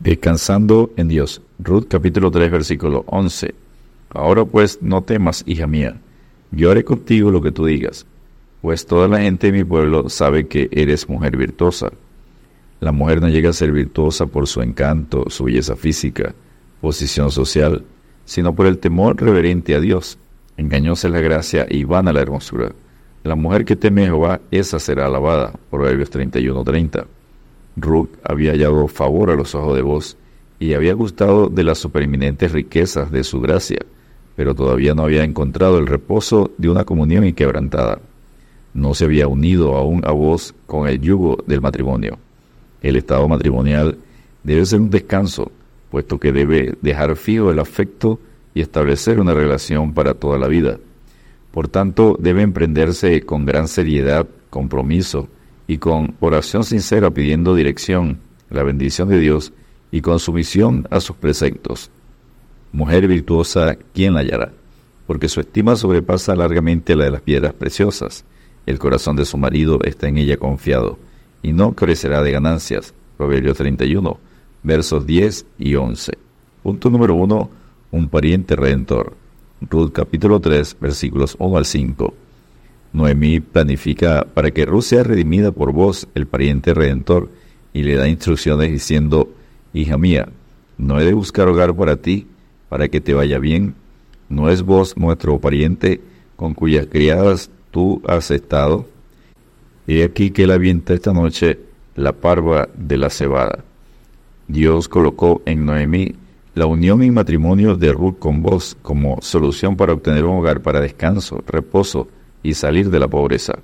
Descansando en Dios. Ruth capítulo 3 versículo 11. Ahora pues no temas, hija mía, yo haré contigo lo que tú digas, pues toda la gente de mi pueblo sabe que eres mujer virtuosa. La mujer no llega a ser virtuosa por su encanto, su belleza física, posición social, sino por el temor reverente a Dios. Engañosa es la gracia y vana la hermosura. La mujer que teme a Jehová, esa será alabada. Proverbios 31:30. Había hallado favor a los ojos de vos y había gustado de las supereminentes riquezas de su gracia, pero todavía no había encontrado el reposo de una comunión inquebrantada. No se había unido aún a vos con el yugo del matrimonio. El estado matrimonial debe ser un descanso, puesto que debe dejar fijo el afecto y establecer una relación para toda la vida. Por tanto, debe emprenderse con gran seriedad, compromiso, y con oración sincera pidiendo dirección, la bendición de Dios y con sumisión a sus preceptos. Mujer virtuosa, ¿quién la hallará? Porque su estima sobrepasa largamente la de las piedras preciosas. El corazón de su marido está en ella confiado, y no crecerá de ganancias. Proverbios 31, versos 10 y 11. Punto número 1. Un pariente redentor. Ruth capítulo 3, versículos 1 al 5. Noemí planifica para que Ruth sea redimida por vos, el pariente redentor, y le da instrucciones diciendo, Hija mía, no he de buscar hogar para ti, para que te vaya bien. ¿No es vos nuestro pariente con cuyas criadas tú has estado? He aquí que él avienta esta noche la parva de la cebada. Dios colocó en Noemí la unión y matrimonio de Ruth con vos como solución para obtener un hogar para descanso, reposo, y salir de la pobreza.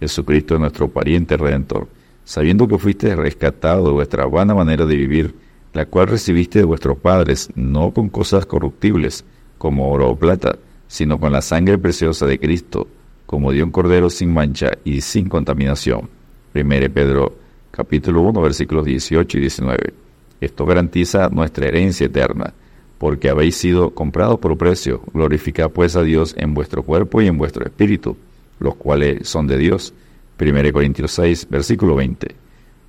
Jesucristo es nuestro pariente redentor, sabiendo que fuiste rescatado de vuestra vana manera de vivir, la cual recibiste de vuestros padres, no con cosas corruptibles, como oro o plata, sino con la sangre preciosa de Cristo, como de un cordero sin mancha y sin contaminación. 1 Pedro capítulo 1 versículos 18 y 19. Esto garantiza nuestra herencia eterna porque habéis sido comprados por precio. Glorificad pues a Dios en vuestro cuerpo y en vuestro espíritu, los cuales son de Dios. 1 Corintios 6, versículo 20.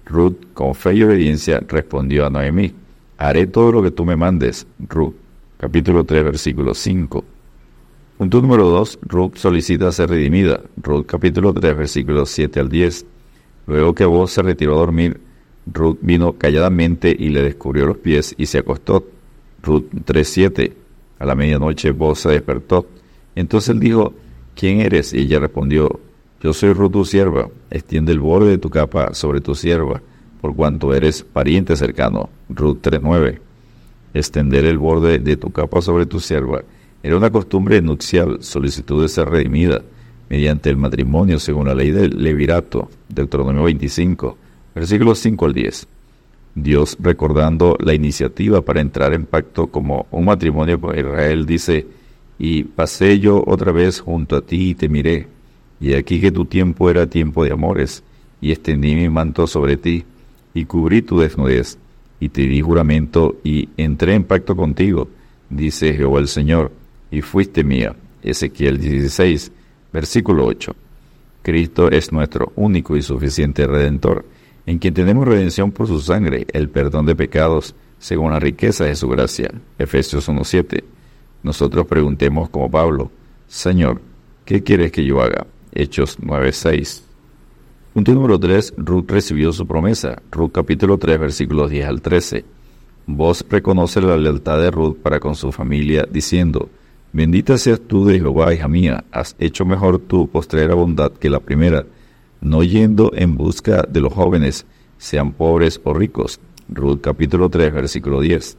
Ruth, con fe y obediencia, respondió a Noemí, haré todo lo que tú me mandes, Ruth. Capítulo 3, versículo 5. Punto número 2. Ruth solicita ser redimida. Ruth capítulo 3, versículos 7 al 10. Luego que vos se retiró a dormir, Ruth vino calladamente y le descubrió los pies y se acostó Ruth 3.7. A la medianoche vos despertó. Entonces él dijo, ¿quién eres? Y ella respondió, yo soy Ruth tu sierva, extiende el borde de tu capa sobre tu sierva, por cuanto eres pariente cercano. Ruth 3.9. Extender el borde de tu capa sobre tu sierva era una costumbre nupcial, solicitud de ser redimida mediante el matrimonio según la ley del levirato, Deuteronomio 25, versículos 5 al 10. Dios recordando la iniciativa para entrar en pacto como un matrimonio con Israel, dice, y pasé yo otra vez junto a ti y te miré, y aquí que tu tiempo era tiempo de amores, y extendí mi manto sobre ti, y cubrí tu desnudez, y te di juramento, y entré en pacto contigo, dice Jehová el Señor, y fuiste mía. Ezequiel 16, versículo 8. Cristo es nuestro único y suficiente Redentor, en quien tenemos redención por su sangre, el perdón de pecados, según la riqueza de su gracia. Efesios 1.7. Nosotros preguntemos como Pablo, Señor, ¿qué quieres que yo haga? Hechos 9.6. Punto número 3. Ruth recibió su promesa. Ruth capítulo 3 versículos 10 al 13. Vos reconoce la lealtad de Ruth para con su familia, diciendo, Bendita seas tú de Jehová, hija mía, has hecho mejor tu postrera bondad que la primera no yendo en busca de los jóvenes, sean pobres o ricos. Ruth capítulo 3, versículo 10.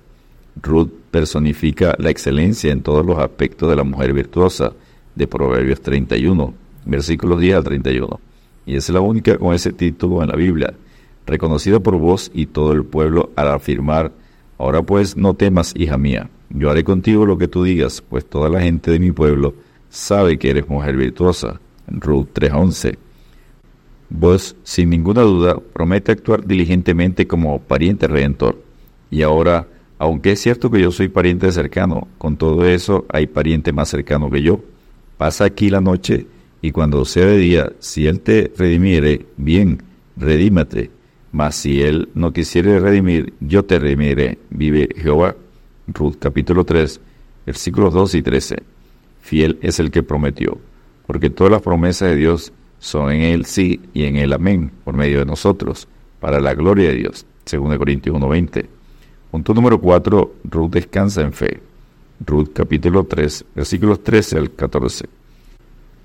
Ruth personifica la excelencia en todos los aspectos de la mujer virtuosa de Proverbios 31, versículos 10 al 31. Y es la única con ese título en la Biblia, reconocida por vos y todo el pueblo al afirmar, ahora pues no temas, hija mía, yo haré contigo lo que tú digas, pues toda la gente de mi pueblo sabe que eres mujer virtuosa. Ruth 3.11 Vos, sin ninguna duda, promete actuar diligentemente como pariente redentor. Y ahora, aunque es cierto que yo soy pariente cercano, con todo eso hay pariente más cercano que yo. Pasa aquí la noche y cuando sea de día, si él te redimiere, bien, redímate. Mas si él no quisiere redimir, yo te redimiré, vive Jehová. Ruth capítulo 3, versículos 2 y 13. Fiel es el que prometió, porque todas las promesas de Dios son en él sí y en él amén, por medio de nosotros, para la gloria de Dios. 2 Corintios 1:20. Punto número 4. Ruth descansa en fe. Ruth capítulo 3, versículos 13 al 14.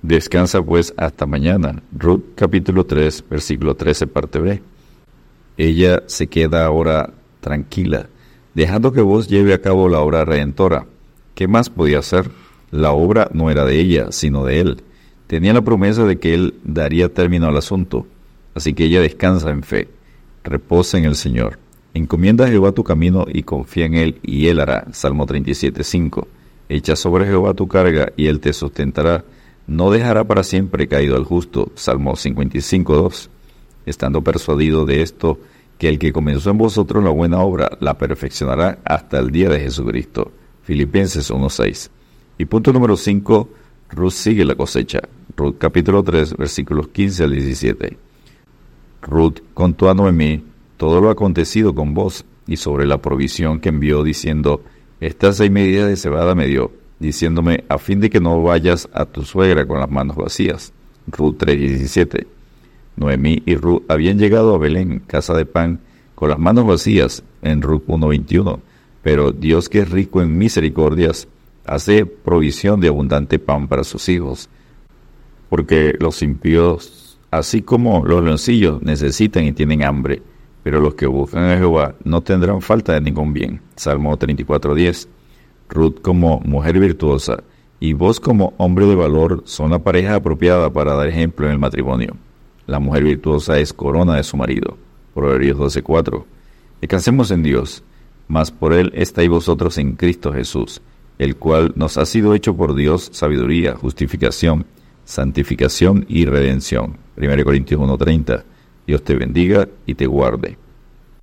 Descansa pues hasta mañana. Ruth capítulo 3, versículo 13, parte B. Ella se queda ahora tranquila, dejando que vos lleve a cabo la obra redentora. ¿Qué más podía hacer? La obra no era de ella, sino de él. Tenía la promesa de que él daría término al asunto, así que ella descansa en fe, reposa en el Señor. Encomienda a Jehová tu camino y confía en él, y él hará. Salmo 37, 5. Echa sobre Jehová tu carga, y él te sustentará. No dejará para siempre caído al justo. Salmo 55, 2 estando persuadido de esto, que el que comenzó en vosotros la buena obra la perfeccionará hasta el día de Jesucristo. Filipenses 1.6. Y punto número 5, Ruth sigue la cosecha. Ruth capítulo 3, versículos 15 al 17. Ruth contó a Noemí todo lo acontecido con vos y sobre la provisión que envió diciendo, estas seis medidas de cebada me dio, diciéndome, a fin de que no vayas a tu suegra con las manos vacías. Ruth 3.17. Noemí y Ruth habían llegado a Belén, casa de pan, con las manos vacías, en Ruth 1.21. Pero Dios que es rico en misericordias, hace provisión de abundante pan para sus hijos. Porque los impíos, así como los leoncillos, necesitan y tienen hambre, pero los que buscan a Jehová no tendrán falta de ningún bien. Salmo 34.10. Ruth como mujer virtuosa y vos como hombre de valor son la pareja apropiada para dar ejemplo en el matrimonio. La mujer virtuosa es corona de su marido. Proverbios 12:4. Descansemos en Dios, mas por Él estáis vosotros en Cristo Jesús, el cual nos ha sido hecho por Dios sabiduría, justificación, santificación y redención. 1 Corintios 1:30. Dios te bendiga y te guarde.